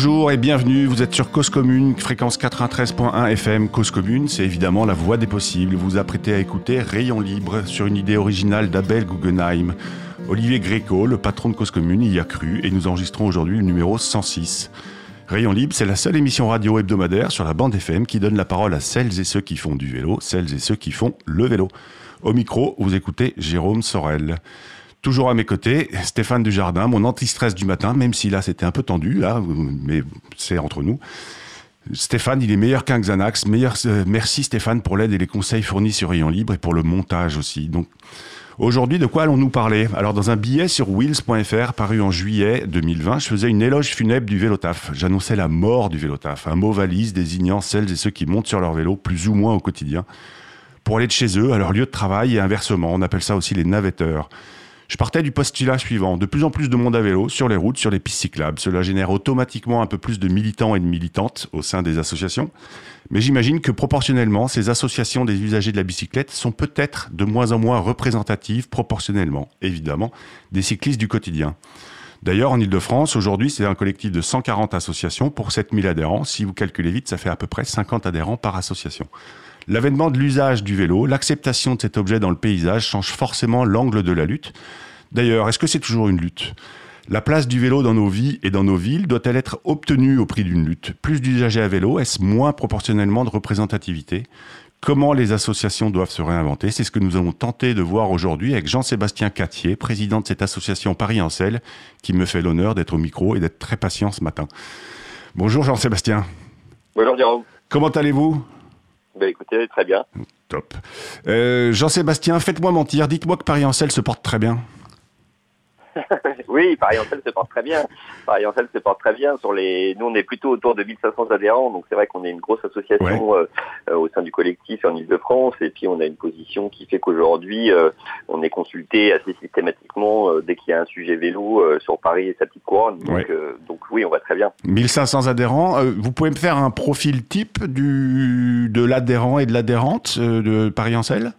Bonjour et bienvenue, vous êtes sur Cause Commune, fréquence 93.1 FM. Cause Commune, c'est évidemment la voix des possibles. Vous vous apprêtez à écouter Rayon Libre sur une idée originale d'Abel Guggenheim. Olivier Gréco, le patron de Cause Commune, y a cru et nous enregistrons aujourd'hui le numéro 106. Rayon Libre, c'est la seule émission radio hebdomadaire sur la bande FM qui donne la parole à celles et ceux qui font du vélo, celles et ceux qui font le vélo. Au micro, vous écoutez Jérôme Sorel. Toujours à mes côtés, Stéphane Dujardin, mon anti-stress du matin, même si là c'était un peu tendu, là, mais c'est entre nous. Stéphane, il est meilleur qu'un Xanax. Euh, merci Stéphane pour l'aide et les conseils fournis sur Rayon Libre et pour le montage aussi. Donc, aujourd'hui, de quoi allons-nous parler? Alors, dans un billet sur wheels.fr paru en juillet 2020, je faisais une éloge funèbre du vélotaf. J'annonçais la mort du vélotaf, un mot valise désignant celles et ceux qui montent sur leur vélo plus ou moins au quotidien pour aller de chez eux à leur lieu de travail et inversement. On appelle ça aussi les navetteurs. Je partais du postulat suivant. De plus en plus de monde à vélo sur les routes, sur les pistes cyclables. Cela génère automatiquement un peu plus de militants et de militantes au sein des associations. Mais j'imagine que proportionnellement, ces associations des usagers de la bicyclette sont peut-être de moins en moins représentatives proportionnellement, évidemment, des cyclistes du quotidien. D'ailleurs, en Ile-de-France, aujourd'hui, c'est un collectif de 140 associations pour 7000 adhérents. Si vous calculez vite, ça fait à peu près 50 adhérents par association. L'avènement de l'usage du vélo, l'acceptation de cet objet dans le paysage change forcément l'angle de la lutte. D'ailleurs, est-ce que c'est toujours une lutte? La place du vélo dans nos vies et dans nos villes doit-elle être obtenue au prix d'une lutte? Plus d'usagers à vélo, est-ce moins proportionnellement de représentativité? Comment les associations doivent se réinventer? C'est ce que nous allons tenter de voir aujourd'hui avec Jean-Sébastien Cattier, président de cette association Paris-Ancel, qui me fait l'honneur d'être au micro et d'être très patient ce matin. Bonjour Jean-Sébastien. Bonjour Jérôme. Comment allez-vous? Ben, écoutez, très bien. Top. Euh, Jean-Sébastien, faites-moi mentir, dites-moi que Paris-Ancel se porte très bien. oui, Paris-Ancel se porte très bien. Paris-Ancel se porte très bien. Sur les, nous, on est plutôt autour de 1500 adhérents, donc c'est vrai qu'on est une grosse association euh, euh, au sein du collectif en Ile-de-France, et puis on a une position qui fait qu'aujourd'hui, euh, on est consulté assez systématiquement dès qu'il y a un sujet vélo sur Paris et sa petite couronne. Donc, donc oui, on va très bien. 1500 adhérents. vous pouvez me faire un profil type du, de l'adhérent et de l'adhérente de Paris-Ancel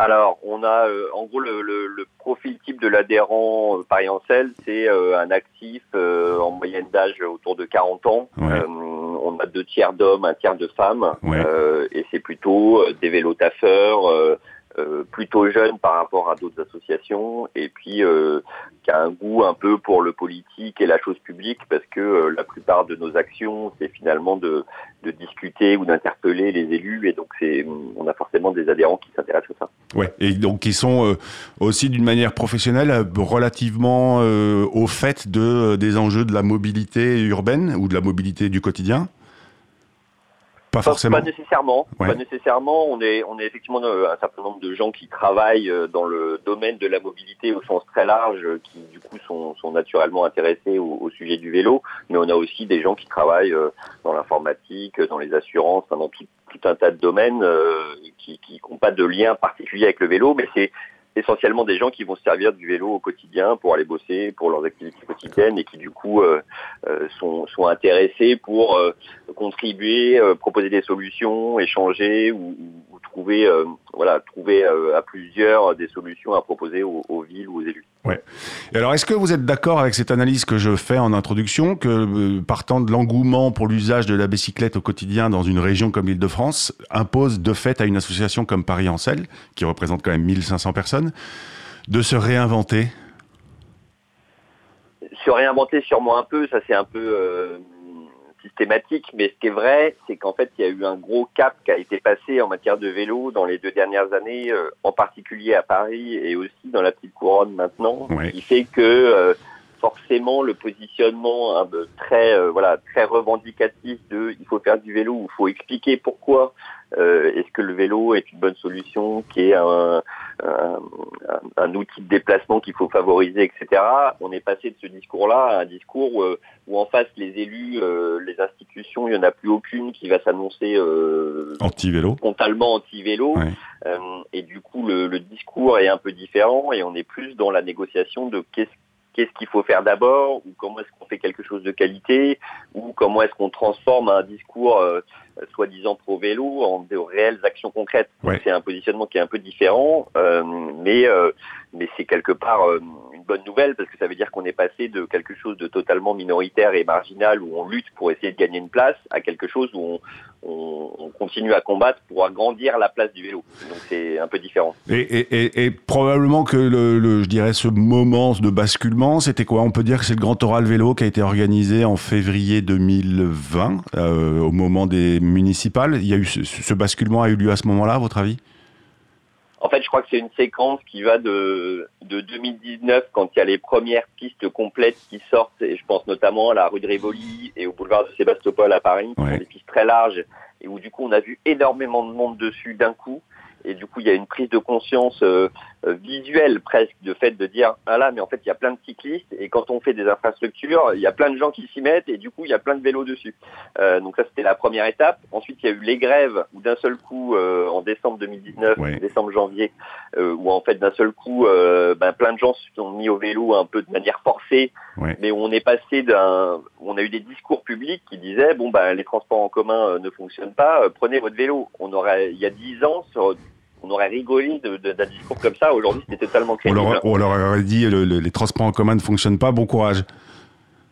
alors, on a euh, en gros le, le, le, profil type de l'adhérent euh, Paris Ancel, c'est euh, un actif en moyenne d'âge autour de 40 ans. on a deux tiers d'hommes, un tiers de femmes, et c'est plutôt des vélotaffeurs, euh, plutôt jeune par rapport à d'autres associations et puis euh, qui a un goût un peu pour le politique et la chose publique parce que euh, la plupart de nos actions c'est finalement de, de discuter ou d'interpeller les élus et donc c'est on a forcément des adhérents qui s'intéressent à ça. Ouais et donc qui sont aussi d'une manière professionnelle relativement au fait de des enjeux de la mobilité urbaine ou de la mobilité du quotidien. Pas forcément. Pas nécessairement. Pas nécessairement. On est, on est effectivement euh, un certain nombre de gens qui travaillent euh, dans le domaine de la mobilité au sens très large, euh, qui du coup sont, sont naturellement intéressés au, sujet du vélo. Mais on a aussi des gens qui travaillent dans l'informatique, dans les assurances, dans tout, tout, un tas de domaines qui n'ont pas de lien particulier avec le vélo. Mais c'est essentiellement des gens qui vont se servir du vélo au quotidien pour aller bosser, pour leurs activités quotidiennes et qui du coup euh, euh, sont, intéressés pour euh, contribuer, proposer des solutions, échanger ou, ou trouver, voilà, trouver à plusieurs des solutions à proposer aux, aux villes ou aux élus. Ouais. Et alors, est-ce que vous êtes d'accord avec cette analyse que je fais en introduction, que partant de l'engouement pour l'usage de la bicyclette au quotidien dans une région comme l'Île-de-France, impose de fait à une association comme Paris Ancel, qui représente quand même 1500 personnes, de se réinventer? Se réinventer sûrement un peu, ça c'est un peu euh, systématique, mais ce qui est vrai, c'est qu'en fait il y a eu un gros cap qui a été passé en matière de vélo dans les deux dernières années, euh, en particulier à Paris et aussi dans la petite couronne maintenant, qui fait que euh, forcément le positionnement hein, très voilà très revendicatif de il faut faire du vélo, il faut expliquer pourquoi euh, est-ce que le vélo est une bonne solution, qui est un, un, un outil de déplacement qu'il faut favoriser, etc. On est passé de ce discours-là à un discours où, où, en face les élus, euh, les institutions, il n'y en a plus aucune qui va s'annoncer euh, anti-vélo, frontalement anti-vélo. Euh, et du coup, le, le, discours est un peu différent et on est plus dans la négociation de qu'est-ce qu'est-ce qu'il faut faire d'abord, ou comment est-ce qu'on fait quelque chose de qualité, ou comment est-ce qu'on transforme un discours euh, soi-disant pro-vélo en de réelles actions concrètes. C'est un positionnement qui est un peu différent, euh, mais, euh, mais c'est quelque part une bonne nouvelle parce que ça veut dire qu'on est passé de quelque chose de totalement minoritaire et marginal où on lutte pour essayer de gagner une place à quelque chose où on, on, continue à combattre pour agrandir la place du vélo. Donc c'est un peu différent. Et, probablement que le, je dirais ce moment de basculement, c'était quoi? On peut dire que c'est le Grand Oral Vélo qui a été organisé en février 2020 euh, au moment des municipales. Il y a eu ce basculement a eu lieu à ce moment-là, à votre avis? En fait, je crois que c'est une séquence qui va de, de 2019, quand il y a les premières pistes complètes qui sortent, et je pense notamment à la rue de Rivoli et au boulevard de Sébastopol à Paris, qui sont des pistes très larges, et où du coup on a vu énormément de monde dessus d'un coup et du coup il y a une prise de conscience euh, euh, visuelle presque de fait de dire ah là mais en fait il y a plein de cyclistes et quand on fait des infrastructures il y a plein de gens qui s'y mettent et du coup il y a plein de vélos dessus. Euh, donc ça c'était la première étape. Ensuite il y a eu les grèves où d'un seul coup euh, en décembre 2019 décembre janvier où en fait d'un seul coup ben, plein de gens se sont mis au vélo un peu de manière forcée. Mais où on est passé d'un on a eu des discours publics qui disaient bon ben les transports en commun ne fonctionnent pas prenez votre vélo. On aurait il y a dix ans sur on aurait rigolé d'un discours comme ça. Aujourd'hui, c'était totalement crédible. On leur, aurait dit les transports en commun ne fonctionnent pas. Bon courage.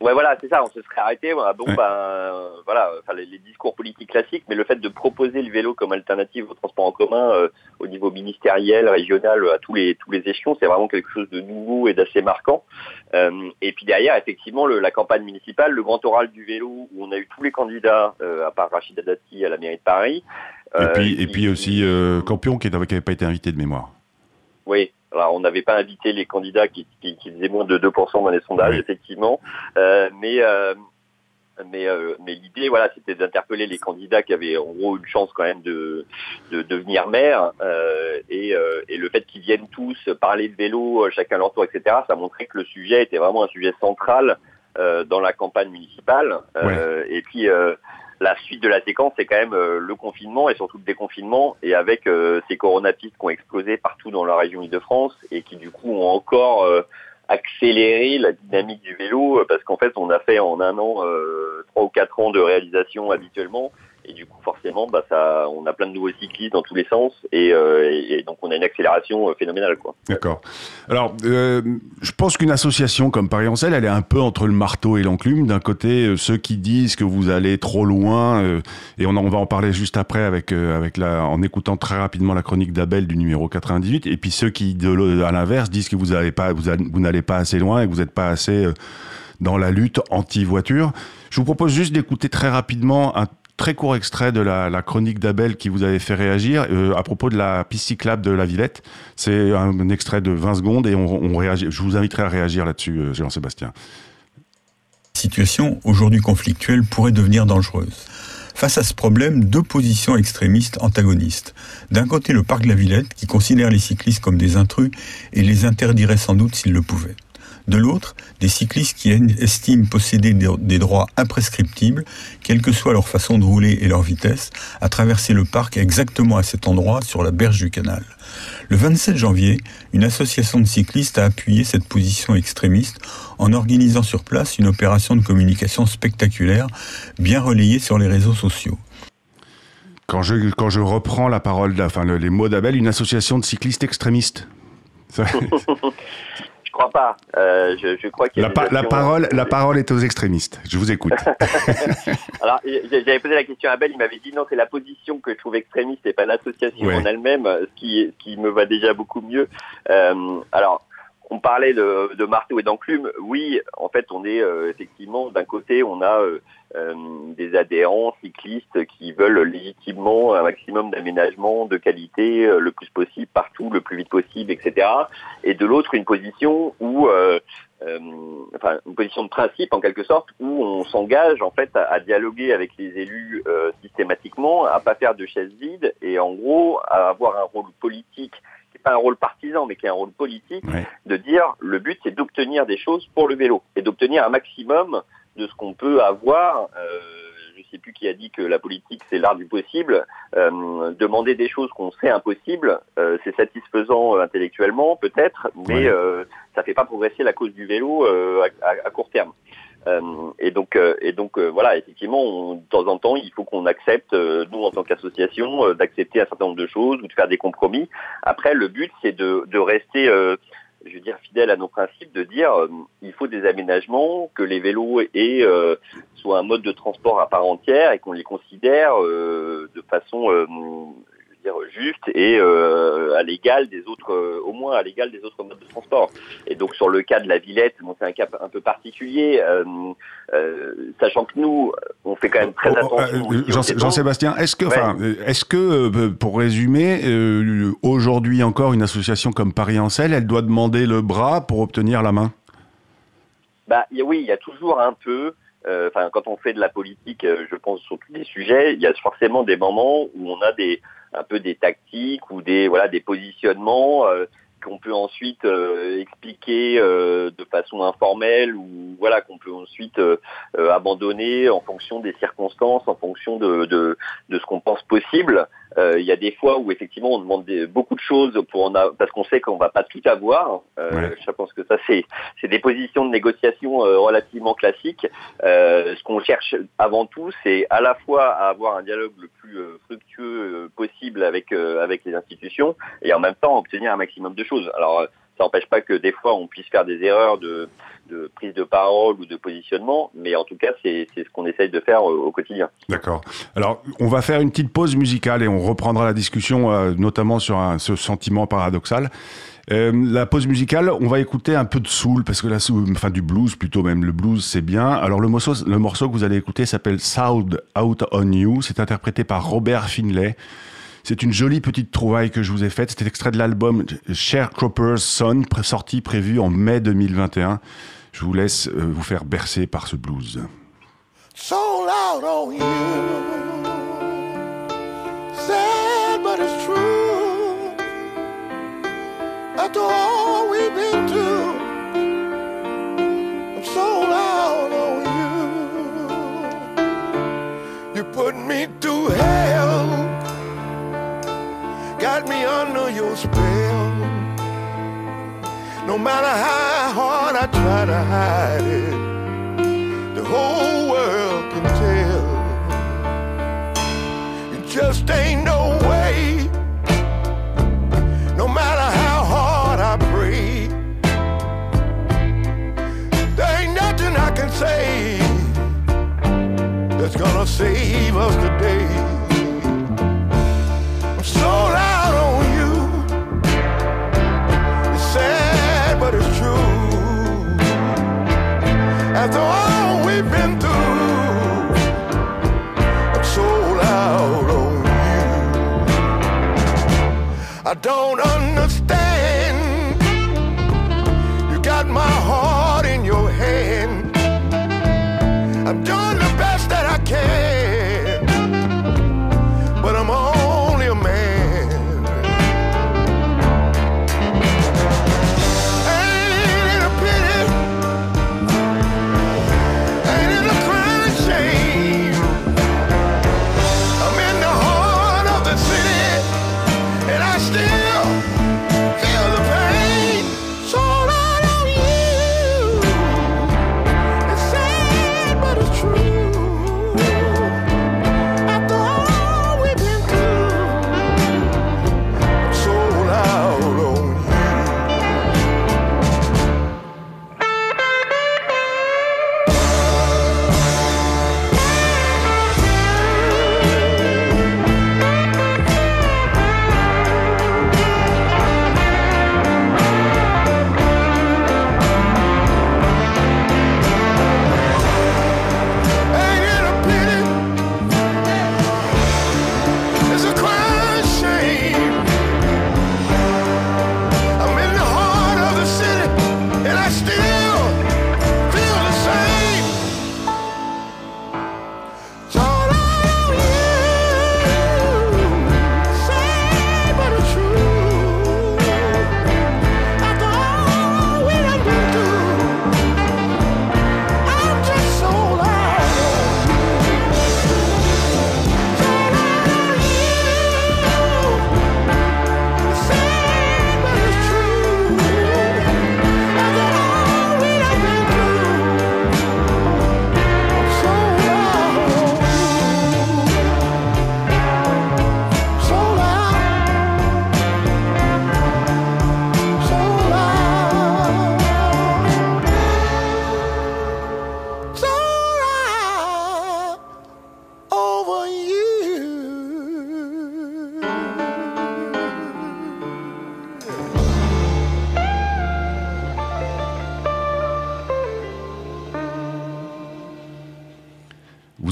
Ouais, voilà, c'est ça. On se serait arrêté. bon, ben, voilà, enfin, les, discours politiques classiques, mais le fait de proposer le vélo comme alternative au transport en commun euh, au niveau ministériel, régional, à tous les tous les échelons, c'est vraiment quelque chose de nouveau et d'assez marquant. Euh, et puis derrière, effectivement, le, la campagne municipale, le grand oral du vélo, où on a eu tous les candidats, euh, à part Rachida Dati à la mairie de Paris, et puis, et puis aussi euh, Campion qui n'avait pas été invité de mémoire. Oui, alors on n'avait pas invité les candidats qui, qui, qui, faisaient moins de 2% dans les sondages, effectivement. Euh, mais euh, mais, euh, mais l'idée, voilà, c'était d'interpeller les candidats qui avaient en gros une chance quand même de, de, devenir maire. Euh, et, euh, et, le fait qu'ils viennent tous parler de vélo, chacun leur tour, etc., ça montrait que le sujet était vraiment un sujet central dans la campagne municipale. et puis la suite de la séquence, c'est quand même euh, le confinement et surtout le déconfinement, et avec euh, ces coronapistes qui ont explosé partout dans la région Île-de-France et qui du coup ont encore euh, accéléré la dynamique du vélo, parce qu'en fait, on a fait en un an trois ou quatre ans de réalisation habituellement, et du coup, forcément, bah, ça, on a plein de nouveaux cyclistes dans tous les sens, et, euh, donc on a une accélération euh, phénoménale. D'accord. Alors, euh, je pense qu'une association comme Paris Ancel, elle est un peu entre le marteau et l'enclume. D'un côté, ceux qui disent que vous allez trop loin, et on, va en parler juste après avec, avec la, en écoutant très rapidement la chronique d'Abel du numéro 98, et puis ceux qui, à l'inverse, disent que vous n'allez pas assez loin et que vous n'êtes pas assez dans la lutte anti-voiture. Je vous propose juste d'écouter très rapidement un très court extrait de la, chronique d'Abel qui vous avait fait réagir euh, à propos de la piste cyclable de la Villette. C'est un, extrait de 20 secondes et on, réagit. Je vous inviterai à réagir là-dessus, euh, Jean-Sébastien. Situation aujourd'hui conflictuelle pourrait devenir dangereuse. Face à ce problème, deux positions extrémistes antagonistes. D'un côté, le parc de la Villette, qui considère les cyclistes comme des intrus et les interdirait sans doute s'il le pouvait. De l'autre, des cyclistes qui estiment posséder des droits imprescriptibles, quelle que soit leur façon de rouler et leur vitesse, à traverser le parc exactement à cet endroit sur la berge du canal. Le 27 janvier, une association de cyclistes a appuyé cette position extrémiste en organisant sur place une opération de communication spectaculaire, bien relayée sur les réseaux sociaux. Quand je, quand je reprends la parole, enfin les mots d'Abel, une association de cyclistes extrémistes. crois pas. Euh, je, crois la, la, parole, la parole est aux extrémistes. Je vous écoute. alors, j'avais posé la question à Abel, il m'avait dit non, c'est la position que je trouve extrémiste et pas l'association en elle-même, ce qui, qui me va déjà beaucoup mieux. Euh, alors, on parlait de, de marteau et d'enclume. Oui, en fait, on est euh, effectivement d'un côté, on a euh, euh, des adhérents cyclistes qui veulent légitimement un maximum d'aménagement de qualité le plus possible partout, le plus vite possible, etc. Et de l'autre, une position où enfin une position de principe en quelque sorte où on s'engage en fait à, dialoguer avec les élus systématiquement, à pas faire de chaises vides et en gros à avoir un rôle politique pas un rôle partisan, mais qui a un rôle politique, de dire le but c'est d'obtenir des choses pour le vélo et d'obtenir un maximum de ce qu'on peut avoir. Euh, je ne sais plus qui a dit que la politique c'est l'art du possible. Euh, demander des choses qu'on sait impossibles, euh, c'est satisfaisant intellectuellement peut-être, mais ça fait pas progresser la cause du vélo à, court terme. Euh, et donc, euh, et donc euh, voilà, effectivement, de temps en temps, il faut qu'on accepte, nous en tant qu'association, d'accepter un certain nombre de choses ou de faire des compromis. Après, le but, c'est de, de rester je veux dire, fidèles à nos principes, de dire il faut des aménagements, que les vélos aient soient un mode de transport à part entière et qu'on les considère de façon juste et euh, à l'égal des autres, euh, au moins à l'égal des autres modes de transport. Et donc sur le cas de la Villette, bon, c'est un cas un peu particulier, euh, sachant que nous, on fait quand même très oh, oh, attention. Jean-Sébastien, est-ce que, enfin, est-ce que, pour résumer, aujourd'hui encore, une association comme Paris Ancel, elle doit demander le bras pour obtenir la main? Bah oui, il y a toujours un peu. Enfin, quand on fait de la politique, je pense sur tous les sujets, il y a forcément des moments où on a des un peu des tactiques ou des voilà des positionnements euh, qu'on peut ensuite euh, expliquer euh, de façon informelle ou voilà qu'on peut ensuite abandonner en fonction des circonstances, en fonction de, de, de ce qu'on pense possible. Euh, il y a des fois où effectivement on demande beaucoup de choses pour en parce qu'on sait qu'on va pas tout avoir. Euh, Je pense que ça c'est c'est des positions de négociation euh, relativement classiques. Euh, ce qu'on cherche avant tout, c'est à la fois à avoir un dialogue le plus euh, fructueux possible avec avec les institutions et en même temps obtenir un maximum de choses. Alors ça n'empêche pas que des fois on puisse faire des erreurs de, de, prise de parole ou de positionnement, mais en tout cas c'est ce qu'on essaye de faire au, quotidien. D'accord. Alors on va faire une petite pause musicale et on reprendra la discussion euh, notamment sur ce sentiment paradoxal. Euh, la pause musicale, on va écouter un peu de soul parce que la enfin du blues plutôt même. Le blues c'est bien. Alors le morceau, le morceau que vous allez écouter s'appelle Sound Out on You. C'est interprété par Robert Finlay. C'est une jolie petite trouvaille que je vous ai faite. C'était extrait de l'album Sharecropper's Son, sorti prévu en mai 2021. Je vous laisse euh, vous faire bercer par ce blues. Sold out on you. Sad but it's true. We've been through. I'm sold out on you. You put me through hell. Me under your spell. No matter how hard I try to hide it, the whole world can tell. It just ain't no way. No matter how hard I pray, there ain't nothing I can say that's gonna save us today. I don't understand. You got my heart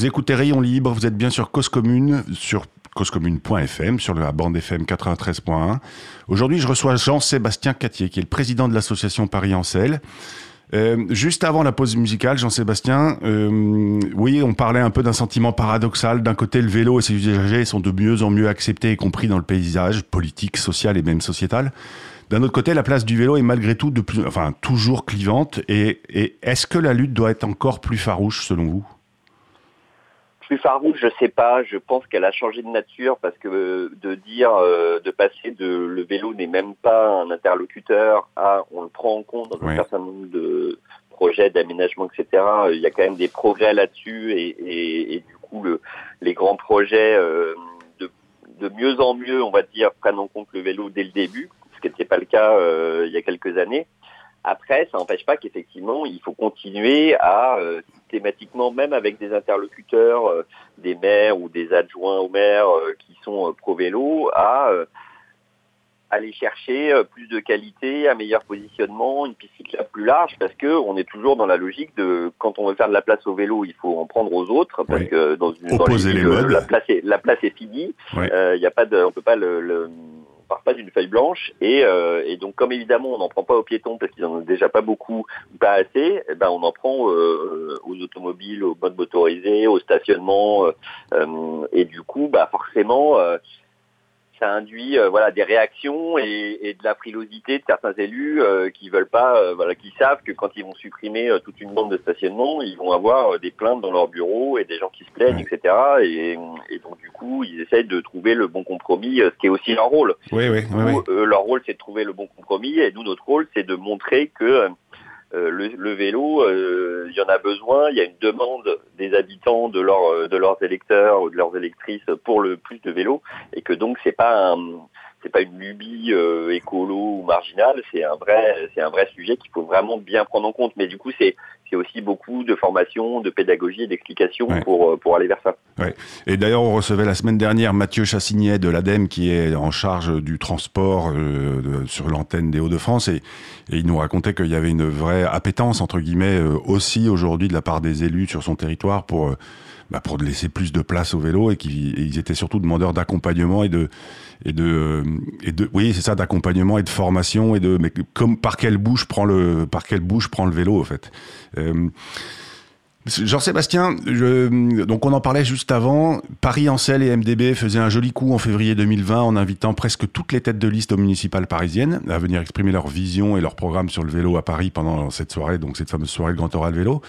Vous écoutez Rayon Libre, vous êtes bien sur Cause Commune, sur causecommune.fm, sur la bande FM 93.1. Aujourd'hui, je reçois Jean-Sébastien Catier, qui est le président de l'association Paris-Ancel. Euh, juste avant la pause musicale, Jean-Sébastien, euh, oui, on parlait un peu d'un sentiment paradoxal. D'un côté, le vélo et ses usagers sont de mieux en mieux acceptés et compris dans le paysage politique, social et même sociétal. D'un autre côté, la place du vélo est malgré tout de plus, enfin, toujours clivante. Et est-ce que la lutte doit être encore plus farouche selon vous? Plus farouche, je sais pas. Je pense qu'elle a changé de nature parce que euh, de dire, euh, de passer de le vélo n'est même pas un interlocuteur à on le prend en compte dans un certain nombre de projets d'aménagement, etc. Il y a quand même des progrès là-dessus et, et, du coup le, les grands projets euh, de, de mieux en mieux, on va dire, prennent en compte le vélo dès le début, ce qui n'était pas le cas il y a quelques années. Après, ça n'empêche pas qu'effectivement, il faut continuer à euh, systématiquement, même avec des interlocuteurs, euh, des maires ou des adjoints aux maires euh, qui sont pro-vélo, à aller chercher plus de qualité, un meilleur positionnement, une piste cyclable plus large, parce que on est toujours dans la logique de quand on veut faire de la place au vélo, il faut en prendre aux autres, parce que dans, une, dans les, la place est la place est finie. Il y a pas de, on peut pas le, le pas d'une feuille blanche. Et, euh, et, donc comme évidemment on n'en prend pas aux piétons parce qu'ils en ont déjà pas beaucoup pas assez, eh ben on en prend euh, aux automobiles, aux modes motorisés, au stationnement euh, et du coup bah forcément ça induit euh, voilà des réactions et, et, de la frilosité de certains élus euh, qui veulent pas euh, voilà qui savent que quand ils vont supprimer toute une bande de stationnement ils vont avoir des plaintes dans leur bureau et des gens qui se plaignent etc et, et, donc du coup ils essayent de trouver le bon compromis ce qui est aussi leur rôle. Oui, oui, oui, leur rôle c'est de trouver le bon compromis et nous notre rôle c'est de montrer que euh, le, vélo, euh, il y en a besoin. Il y a une demande des habitants, de, de leurs électeurs ou de leurs électrices pour le plus de vélos, et que donc c'est pas un, c'est pas une lubie euh, écolo ou marginale, c'est un vrai, c'est un vrai sujet qu'il faut vraiment bien prendre en compte. Mais du coup, c'est c'est aussi beaucoup de formation, de pédagogie et d'explication pour euh, pour aller vers ça. Ouais. Et d'ailleurs, on recevait la semaine dernière Mathieu Chassignet de l'ADEME qui est en charge du transport euh, sur l'antenne des Hauts-de-France et, et, il nous racontait qu'il y avait une vraie appétence entre guillemets aussi aujourd'hui de la part des élus sur son territoire pour bah, pour laisser plus de place au vélo et qu'ils étaient surtout demandeurs d'accompagnement et de et de et de oui c'est ça d'accompagnement et de formation et de mais comme par quelle bouche prend le par quelle bouche prend le vélo en fait. Euh, Jean-Sébastien, donc on en parlait juste avant. Paris Ancel et MDB faisaient un joli coup en février 2020 en invitant presque toutes les têtes de liste aux municipales parisiennes à venir exprimer leur vision et leur programme sur le vélo à Paris pendant cette soirée, donc cette fameuse soirée Grand Oral Vélo.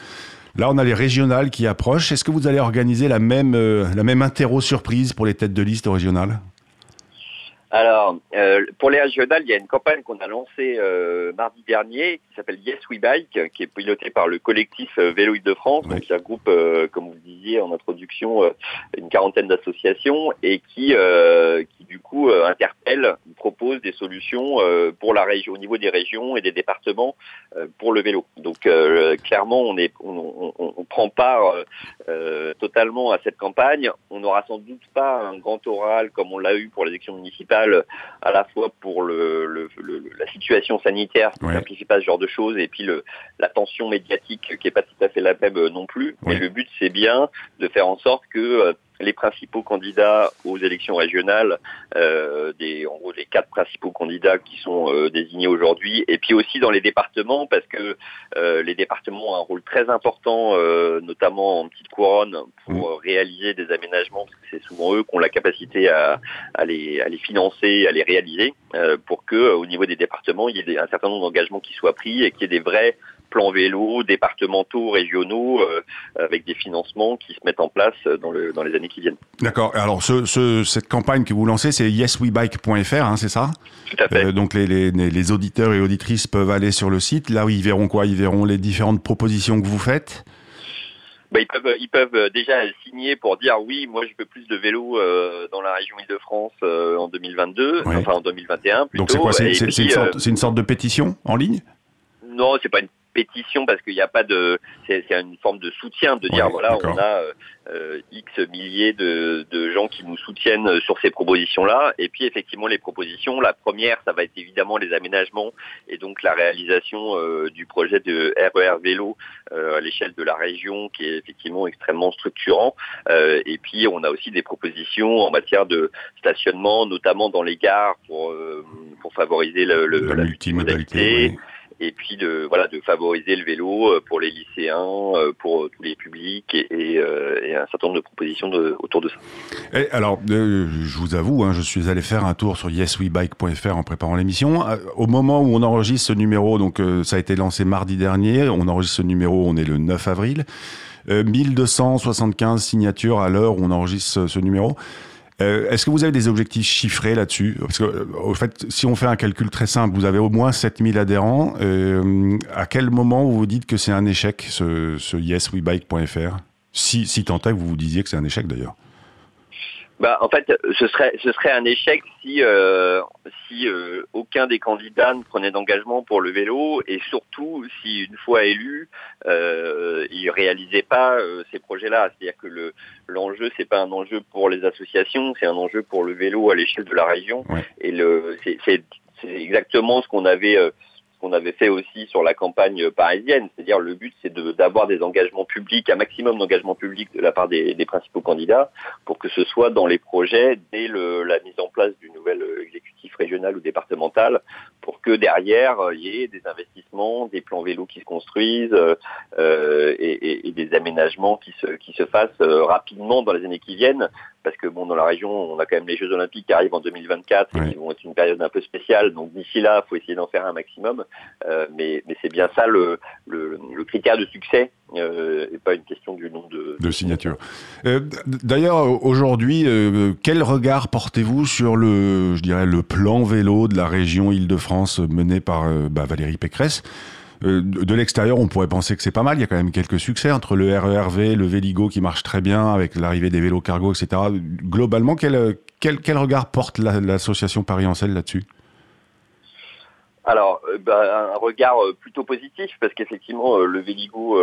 Là, on a les régionales qui approchent. Est-ce que vous allez organiser la même, euh, la même interro surprise pour les têtes de liste régionales? Alors, euh, pour les régionales, il y a une campagne qu'on a lancée euh, mardi dernier qui s'appelle Yes We Bike, qui est pilotée par le collectif euh, Vélo de France, qui regroupe, comme vous le disiez en introduction, une quarantaine d'associations et qui, qui du coup interpelle, propose des solutions pour la région, au niveau des régions et des départements pour le vélo. Donc clairement, on est, on, on, on prend part totalement à cette campagne. On n'aura sans doute pas un grand oral comme on l'a eu pour l'élection municipale à la fois pour le, la situation sanitaire qui ne simplifie pas ce genre de choses et puis le, la tension médiatique qui est pas tout à fait la même euh, non plus. Mais le but c'est bien de faire en sorte que euh, les principaux candidats aux élections régionales, euh, des, en gros les quatre principaux candidats qui sont euh, désignés aujourd'hui, et puis aussi dans les départements, parce que euh, les départements ont un rôle très important, euh, notamment en petite couronne, pour mmh. réaliser des aménagements, parce que c'est souvent eux qui ont la capacité à, à, les, à les financer, à les réaliser, euh, pour que au niveau des départements, il y ait un certain nombre d'engagements qui soient pris et qu'il y ait des vrais plans vélo, départementaux, régionaux, euh, avec des financements qui se mettent en place dans, le, dans les années qui viennent. D'accord. Alors, ce, ce, cette campagne que vous lancez, c'est yeswebike.fr, hein, c'est ça? Tout à fait. Euh, donc, les, les, les, auditeurs et auditrices peuvent aller sur le site. Là, ils verront quoi? Ils verront les différentes propositions que vous faites? Bah, ils peuvent ils peuvent déjà signer pour dire oui moi je veux plus de vélos euh, dans la région Île-de-France euh, en 2022 enfin en 2021 plutôt. Donc c'est quoi? c'est une, sorte, une sorte de pétition en ligne? Non c'est pas une compétition parce qu'il n'y a pas de, c'est une forme de soutien de dire voilà, on a euh, X milliers de, de, gens qui nous soutiennent sur ces propositions-là. Et puis effectivement les propositions, la première, ça va être évidemment les aménagements et donc la réalisation euh, du projet de RER e vélo euh, à l'échelle de la région qui est effectivement extrêmement structurant. Euh, et puis on a aussi des propositions en matière de stationnement, notamment dans les gares pour, pour favoriser le, le la, multimodalité et puis de voilà de favoriser le vélo euh, pour les lycéens, euh, pour tous les publics et, euh, un certain nombre de propositions autour de ça. Alors, je vous avoue, hein, je suis allé faire un tour sur yeswebike.fr en préparant l'émission. Au moment où on enregistre ce numéro, donc ça a été lancé mardi dernier, on enregistre ce numéro, on est le 9 avril. 1275 signatures à l'heure où on enregistre ce numéro. Euh, est-ce que vous avez des objectifs chiffrés là-dessus? Parce que, euh, au fait, si on fait un calcul très simple, vous avez au moins 7000 adhérents. Euh, à quel moment vous vous dites que c'est un échec, ce, ce yeswebike.fr si, si tant est que vous vous disiez que c'est un échec d'ailleurs bah, en fait, ce serait ce serait un échec si euh, si euh, aucun des candidats ne prenait d'engagement pour le vélo et surtout si une fois élu, euh, il réalisait pas euh, ces projets-là. C'est-à-dire que le l'enjeu c'est pas un enjeu pour les associations, c'est un enjeu pour le vélo à l'échelle de la région. Et le c'est c'est exactement ce qu'on avait qu'on avait fait aussi sur la campagne parisienne. C'est-à-dire le but, c'est d'avoir des engagements publics, un maximum d'engagements publics de la part des, principaux candidats, pour que ce soit dans les projets dès la mise en place du nouvel exécutif régional ou départemental, pour que derrière il y ait des investissements, des plans vélos qui se construisent euh, et, et, des aménagements qui se qui se fassent euh, rapidement dans les années qui viennent, parce que bon, dans la région, on a quand même les Jeux Olympiques qui arrivent en 2024 et qui vont être une période un peu spéciale. Donc d'ici là, il faut essayer d'en faire un maximum. Euh, mais, mais c'est bien ça le, le, le, critère de succès euh, et pas une question du nombre de, de signatures. Euh, D'ailleurs, aujourd'hui, euh, quel regard portez-vous sur le, je dirais, le plan vélo de la région Île-de-France mené par euh, bah, Valérie Pécresse? Euh, de l'extérieur, on pourrait penser que c'est pas mal. Il y a quand même quelques succès entre le RERV, le Véligo qui marche très bien avec l'arrivée des vélos cargo, etc. Globalement, quel, quel, quel regard porte l'association Paris-Ancel là-dessus? Alors, euh, bah, un regard euh, plutôt positif parce qu'effectivement le Véligo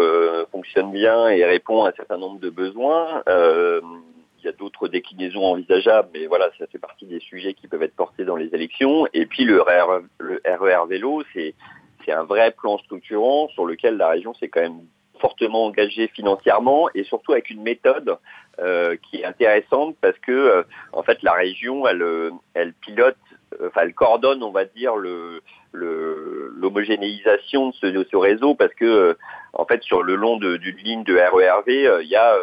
fonctionne bien et répond à un certain nombre de besoins. il y a d'autres déclinaisons envisageables, mais voilà, ça fait partie des sujets qui peuvent être portés dans les élections. Et puis le RER, le RER vélo, c'est c'est un vrai plan structurant sur lequel la région s'est quand même fortement engagée financièrement et surtout avec une méthode euh, qui est intéressante parce que euh, en fait la région elle euh, pilote enfin elle coordonne on va dire le l'homogénéisation de ce, de ce réseau parce que en fait sur le long d'une ligne de RERV il y a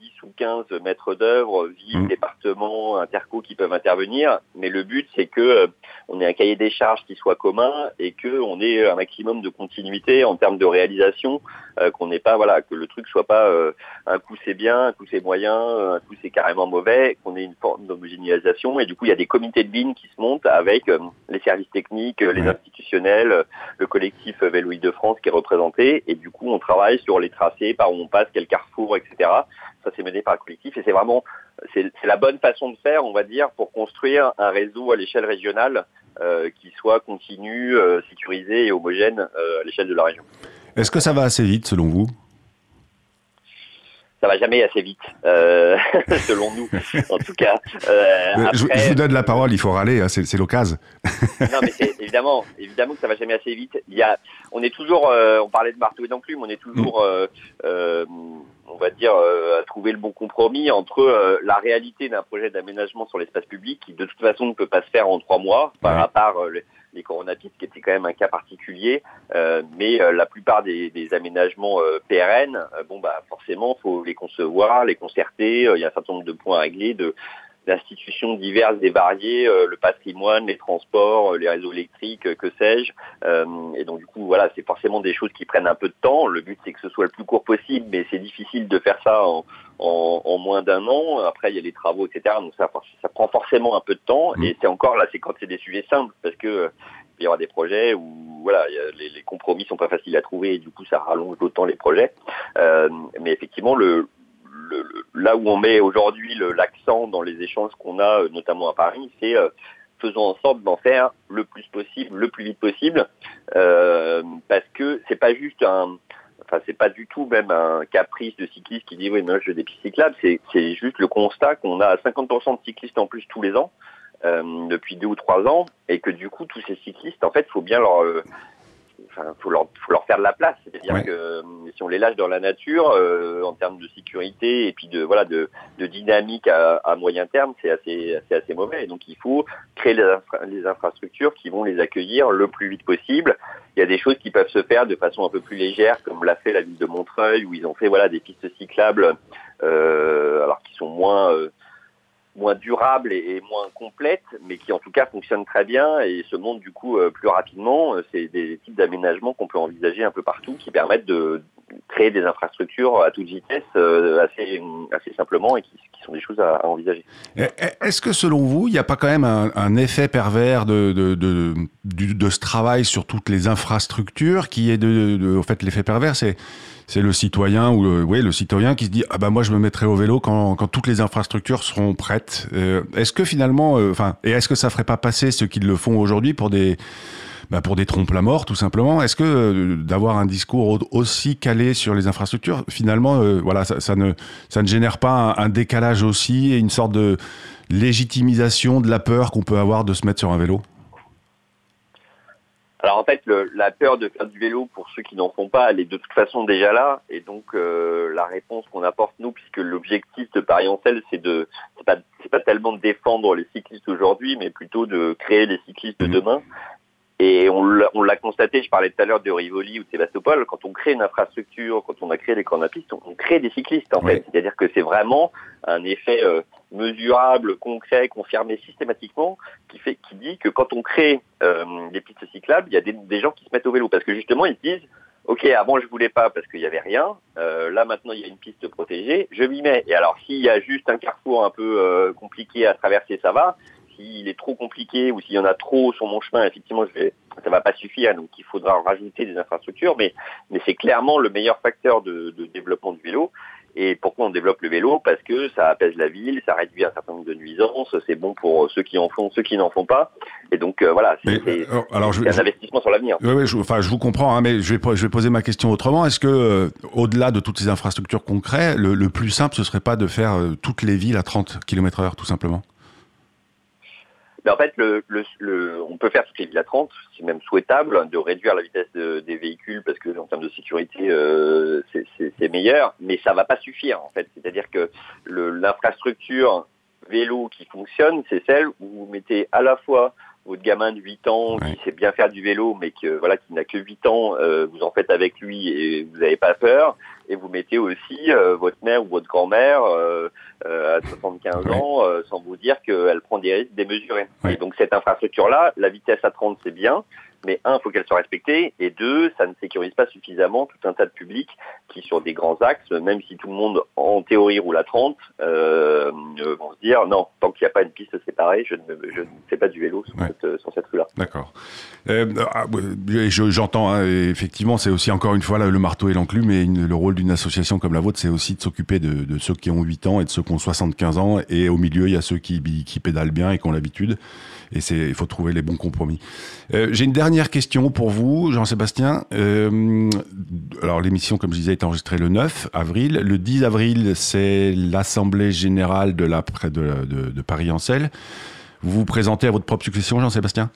10 ou 15 maîtres d'œuvre, villes, mmh. départements, interco qui peuvent intervenir. Mais le but, c'est que euh, on ait un cahier des charges qui soit commun et que on ait un maximum de continuité en termes de réalisation, euh, qu'on n'ait pas, voilà, que le truc soit pas euh, un coup c'est bien, un coup c'est moyen, un coup c'est carrément mauvais, qu'on ait une forme d'homogénéisation. Et du coup, il y a des comités de ligne qui se montent avec les services techniques, les institutionnels, le collectif Vélo de France qui est représenté. Et du coup, on travaille sur les tracés, par où on passe, quel carrefour, etc ça c'est par le collectif et c'est vraiment c'est la bonne façon de faire, on va dire, pour construire un réseau à l'échelle régionale euh, qui soit continu, euh, sécurisé et homogène euh, à l'échelle de la région. Est-ce que ça va assez vite selon vous? Ça va jamais assez vite, selon nous, en tout cas. Après, je, je, vous donne la parole, il faut râler, hein, c'est l'occasion. non, mais c'est évidemment, évidemment que ça va jamais assez vite. Il y a, on est toujours, on parlait de marteau et d'enclume, on est toujours. On va dire, à trouver le bon compromis entre la réalité d'un projet d'aménagement sur l'espace public qui de toute façon ne peut pas se faire en trois mois, par à part les coronapistes, qui était quand même un cas particulier. Euh, mais euh, la plupart des, des aménagements euh, pérennes, bon bah forcément, faut les concevoir, les concerter. Il y a un certain nombre de points à régler, de d'institutions diverses et variées, le patrimoine, les transports, les réseaux électriques, que sais-je. et donc du coup, voilà, c'est forcément des choses qui prennent un peu de temps. Le but, c'est que ce soit le plus court possible, mais c'est difficile de faire ça en, en, en moins d'un an. Après, il y a les travaux, etc. Donc ça, ça prend forcément un peu de temps. Mmh. Et c'est encore là, c'est quand c'est des sujets simples, parce que il y aura des projets où voilà, les, les, compromis sont pas faciles à trouver et du coup ça rallonge d'autant les projets. Euh, mais effectivement, le, là où on met aujourd'hui l'accent dans les échanges qu'on a, notamment à Paris, c'est euh, faisons en sorte d'en faire le plus possible, le plus vite possible, euh, parce que c'est pas juste un, enfin c'est pas du tout même un caprice de cycliste qui dit oui moi je veux des pistes cyclables, c'est juste le constat qu'on a 50% de cyclistes en plus tous les ans. Euh, depuis deux ou trois ans et que du coup tous ces cyclistes en fait faut bien leur euh, enfin, faut leur, faut leur faire de la place. C'est-à-dire que euh, si on les lâche dans la nature, euh, en termes de sécurité et puis de voilà de, de dynamique à, à, moyen terme, c'est assez, assez assez mauvais. Et donc il faut créer les, les, infrastructures qui vont les accueillir le plus vite possible. Il y a des choses qui peuvent se faire de façon un peu plus légère, comme l'a fait la ville de Montreuil, où ils ont fait voilà des pistes cyclables, euh, alors qui sont moins euh, moins durable et, moins complète, mais qui en tout cas fonctionne très bien et se monte du coup euh, plus rapidement. Euh, c'est des types d'aménagements qu'on peut envisager un peu partout qui permettent de créer des infrastructures à toute vitesse euh, assez, assez simplement et qui, sont des choses à, envisager. Est-ce que selon vous, il n'y a pas quand même un, effet pervers de, de, de, ce travail sur toutes les infrastructures qui est de, au fait l'effet pervers, c'est c'est le citoyen ou le, le citoyen qui se dit ah bah moi je me mettrai au vélo quand, quand toutes les infrastructures seront prêtes. Euh, est-ce que finalement, euh, enfin, et est-ce que ça ferait pas passer ceux qui le font aujourd'hui pour des bah pour des trompes la mort tout simplement Est-ce que euh, d'avoir un discours aussi calé sur les infrastructures, finalement, voilà, ça, ça, ne ça ne génère pas un, un décalage aussi et une sorte de légitimisation de la peur qu'on peut avoir de se mettre sur un vélo? Alors en fait, le, la peur de faire du vélo pour ceux qui n'en font pas, elle est de toute façon déjà là. Et donc euh, la réponse qu'on apporte nous, puisque l'objectif de Paris en selle, c'est de, c'est pas, pas tellement de défendre les cyclistes aujourd'hui, mais plutôt de créer les cyclistes de mmh. demain. Et on l'a constaté, je parlais tout à l'heure de Rivoli ou de Sébastopol, quand on crée une infrastructure, quand on a créé les cornes à piste, on, crée des cyclistes en fait. C'est-à-dire que c'est vraiment un effet euh, mesurable, concret, confirmé systématiquement, qui fait, qui dit que quand on crée euh, des pistes cyclables, il y a des, des, gens qui se mettent au vélo parce que justement ils se disent, ok, avant je voulais pas parce qu'il y avait rien, euh, là maintenant il y a une piste protégée, je m'y mets. Et alors s'il y a juste un carrefour un peu compliqué à traverser, ça va. S'il est trop compliqué ou s'il y en a trop sur mon chemin, effectivement, je vais, ça va pas suffire. Donc il faudra rajouter des infrastructures, mais mais c'est clairement le meilleur facteur de, de développement du vélo. Et pourquoi on développe le vélo? Parce que ça apaise la ville, ça réduit un certain nombre de nuisances, c'est bon pour ceux qui en font, ceux qui n'en font pas. Et donc euh, voilà, c'est euh, un investissement sur l'avenir. Oui, oui, je, enfin, je vous comprends, hein, mais je vais, je vais poser ma question autrement. Est-ce que, euh, au-delà de toutes ces infrastructures concrètes, le, le, plus simple, ce serait pas de faire toutes les villes à 30 km/h, tout simplement? En fait, on peut faire toutes les villes à 30, c'est même souhaitable de réduire la vitesse de, des véhicules parce que en termes de sécurité, euh, c'est meilleur, mais ça va pas suffire en fait. C'est-à-dire que l'infrastructure vélo qui fonctionne, c'est celle où vous mettez à la fois votre gamin de 8 ans qui sait bien faire du vélo, mais que voilà, qui n'a que 8 ans, euh, vous en faites avec lui et vous n'avez pas peur. Et vous mettez aussi euh, votre mère ou votre grand-mère euh, euh à 75 ans, euh, sans vous dire qu'elle prend des risques démesurés. Et donc cette infrastructure-là, la vitesse à 30, c'est bien, mais un, faut qu'elle soit respectée, et deux, ça ne sécurise pas suffisamment tout un tas de publics qui, sur des grands axes, même si tout le monde en théorie roule à 30, euh, vont se dire non, tant qu'il n'y a pas une piste séparée, je ne, je ne fais pas du vélo sur cette, sur cette rue-là. D'accord. Euh, ah, J'entends, hein, effectivement, c'est aussi encore une fois là, le marteau et l'enclume, mais le rôle d'une association comme la vôtre, c'est aussi de s'occuper de, de, ceux qui ont 8 ans et de ceux qui ont 75 ans, et au milieu, il y a ceux qui, qui pédalent bien et qui ont l'habitude et il faut trouver les bons compromis. Euh, J'ai une dernière question pour vous, Jean-Sébastien. Euh, alors l'émission, comme je disais, est enregistrée le 9 avril. Le 10 avril, c'est l'assemblée générale de la de, de, de Paris en Selle. Vous vous présentez à votre propre succession, Jean-Sébastien?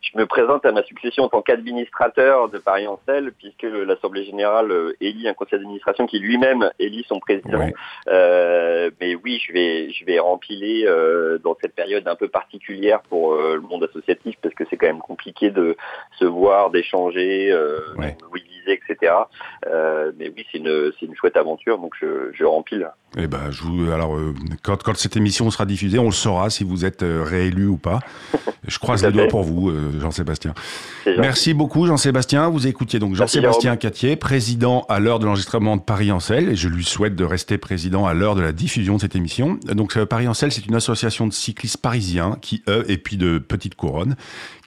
Je me présente à ma succession en tant qu'administrateur de Paris en Selle, puisque l'Assemblée générale euh, élit un conseil d'administration qui lui-même élit son président. Euh, mais oui, je vais, je vais rempiler euh, dans cette période un peu particulière pour euh, le monde associatif, parce que c'est quand même compliqué de se voir, d'échanger, euh, ouais. Etc. Euh, mais oui, c'est une, une chouette aventure, donc je, je rempile. Eh ben, je vous, alors, quand, quand cette émission sera diffusée, on le saura si vous êtes réélu ou pas. Je croise les doigts pour vous, Jean-Sébastien. Merci beaucoup, Jean-Sébastien. Vous écoutiez donc Jean-Sébastien Catier, président à l'heure de l'enregistrement de Paris en Selle, et je lui souhaite de rester président à l'heure de la diffusion de cette émission. Donc, euh, Paris en Selle, c'est une association de cyclistes parisiens qui et puis de Petite Couronne,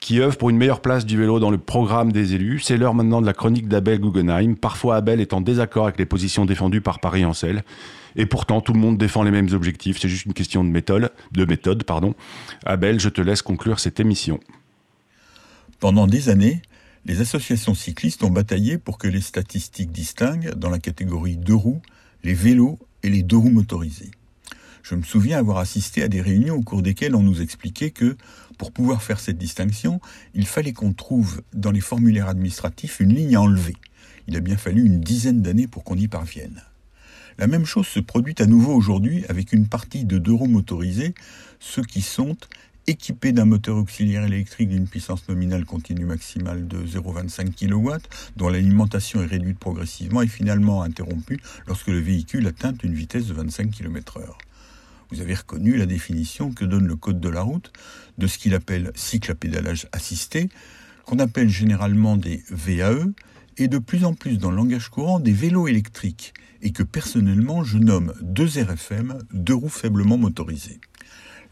qui œuvre pour une meilleure place du vélo dans le programme des élus. C'est l'heure maintenant de la chronique d'Abel Parfois, Abel est en désaccord avec les positions défendues par Paris en Selle. Et pourtant, tout le monde défend les mêmes objectifs. C'est juste une question de méthode. De méthode pardon. Abel, je te laisse conclure cette émission. Pendant des années, les associations cyclistes ont bataillé pour que les statistiques distinguent, dans la catégorie deux roues, les vélos et les deux roues motorisés. Je me souviens avoir assisté à des réunions au cours desquelles on nous expliquait que, pour pouvoir faire cette distinction, il fallait qu'on trouve dans les formulaires administratifs une ligne à enlever. Il a bien fallu une dizaine d'années pour qu'on y parvienne. La même chose se produit à nouveau aujourd'hui avec une partie de deux roues motorisés, ceux qui sont équipés d'un moteur auxiliaire électrique d'une puissance nominale continue maximale de 0,25 kW, dont l'alimentation est réduite progressivement et finalement interrompue lorsque le véhicule atteint une vitesse de 25 km/h. Vous avez reconnu la définition que donne le Code de la route de ce qu'il appelle cycle à pédalage assisté, qu'on appelle généralement des VAE, et de plus en plus dans le langage courant des vélos électriques, et que personnellement je nomme deux RFM, deux roues faiblement motorisées.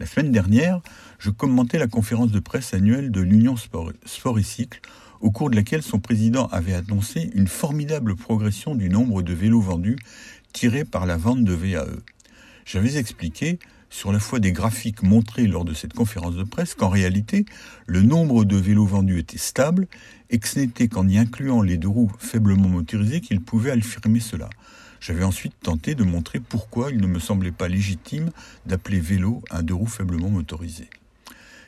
La semaine dernière, je commentais la conférence de presse annuelle de l'Union Sport, et Cycle, au cours de laquelle son président avait annoncé une formidable progression du nombre de vélos vendus tirés par la vente de VAE. J'avais expliqué, sur la foi des graphiques montrés lors de cette conférence de presse, qu'en réalité, le nombre de vélos vendus était stable et que ce n'était qu'en y incluant les deux roues faiblement motorisées qu'il pouvait affirmer cela. J'avais ensuite tenté de montrer pourquoi il ne me semblait pas légitime d'appeler vélo un deux roues faiblement motorisé.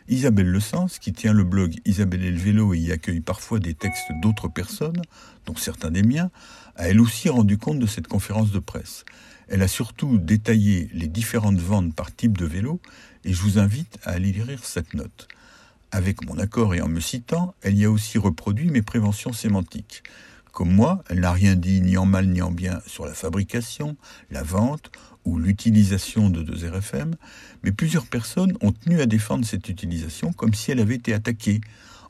Isabelle Le Sens, qui tient le blog Isabelle et le vélo et y accueille parfois des textes d'autres personnes, dont certains des miens, a elle aussi rendu compte de cette conférence de presse. Elle a surtout détaillé les différentes ventes par type de vélo et je vous invite à aller lire cette note. Avec mon accord et en me citant, elle y a aussi reproduit mes préventions sémantiques. Comme moi, elle n'a rien dit ni en mal ni en bien sur la fabrication, la vente ou l'utilisation de deux RFM, mais plusieurs personnes ont tenu à défendre cette utilisation comme si elle avait été attaquée,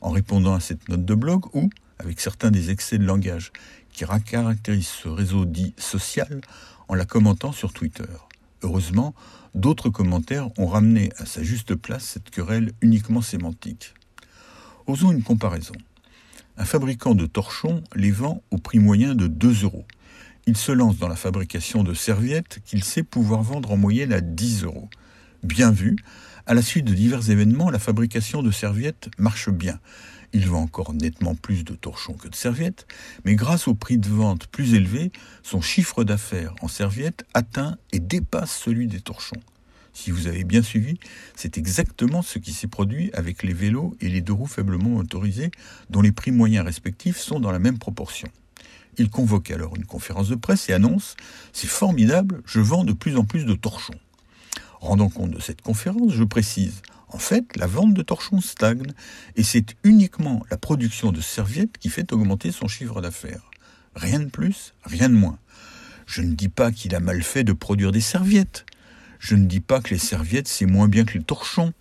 en répondant à cette note de blog ou avec certains des excès de langage qui caractérisent ce réseau dit social en la commentant sur Twitter. Heureusement, d'autres commentaires ont ramené à sa juste place cette querelle uniquement sémantique. Osons une comparaison. Un fabricant de torchons les vend au prix moyen de 2 euros. Il se lance dans la fabrication de serviettes qu'il sait pouvoir vendre en moyenne à 10 euros. Bien vu, à la suite de divers événements, la fabrication de serviettes marche bien. Il vend encore nettement plus de torchons que de serviettes, mais grâce au prix de vente plus élevé, son chiffre d'affaires en serviettes atteint et dépasse celui des torchons. Si vous avez bien suivi, c'est exactement ce qui s'est produit avec les vélos et les deux roues faiblement motorisés, dont les prix moyens respectifs sont dans la même proportion. Il convoque alors une conférence de presse et annonce C'est formidable, je vends de plus en plus de torchons. Rendant compte de cette conférence, je précise en fait, la vente de torchons stagne et c'est uniquement la production de serviettes qui fait augmenter son chiffre d'affaires. Rien de plus, rien de moins. Je ne dis pas qu'il a mal fait de produire des serviettes. Je ne dis pas que les serviettes, c'est moins bien que les torchons.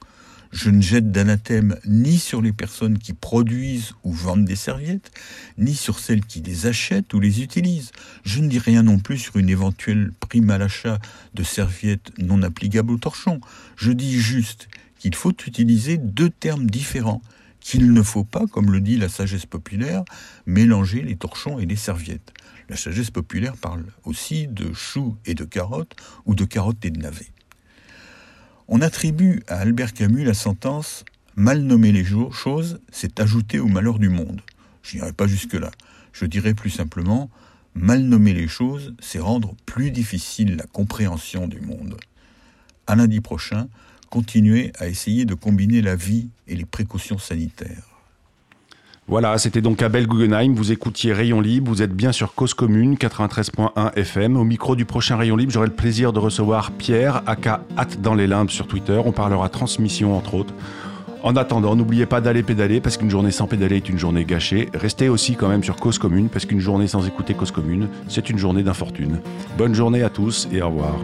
Je ne jette d'anathème ni sur les personnes qui produisent ou vendent des serviettes, ni sur celles qui les achètent ou les utilisent. Je ne dis rien non plus sur une éventuelle prime à l'achat de serviettes non applicables aux torchons. Je dis juste qu'il faut utiliser deux termes différents, qu'il ne faut pas, comme le dit la sagesse populaire, mélanger les torchons et les serviettes. La sagesse populaire parle aussi de choux et de carottes, ou de carottes et de navets. On attribue à Albert Camus la sentence Mal nommer les choses, c'est ajouter au malheur du monde. Je n'irai pas jusque-là. Je dirais plus simplement Mal nommer les choses, c'est rendre plus difficile la compréhension du monde. À lundi prochain, continuez à essayer de combiner la vie et les précautions sanitaires. Voilà, c'était donc Abel Guggenheim. Vous écoutiez Rayon Libre. Vous êtes bien sur Cause Commune 93.1 FM. Au micro du prochain Rayon Libre, j'aurai le plaisir de recevoir Pierre, aka Hâte dans les limbes sur Twitter. On parlera transmission, entre autres. En attendant, n'oubliez pas d'aller pédaler parce qu'une journée sans pédaler est une journée gâchée. Restez aussi quand même sur Cause Commune parce qu'une journée sans écouter Cause Commune, c'est une journée d'infortune. Bonne journée à tous et au revoir.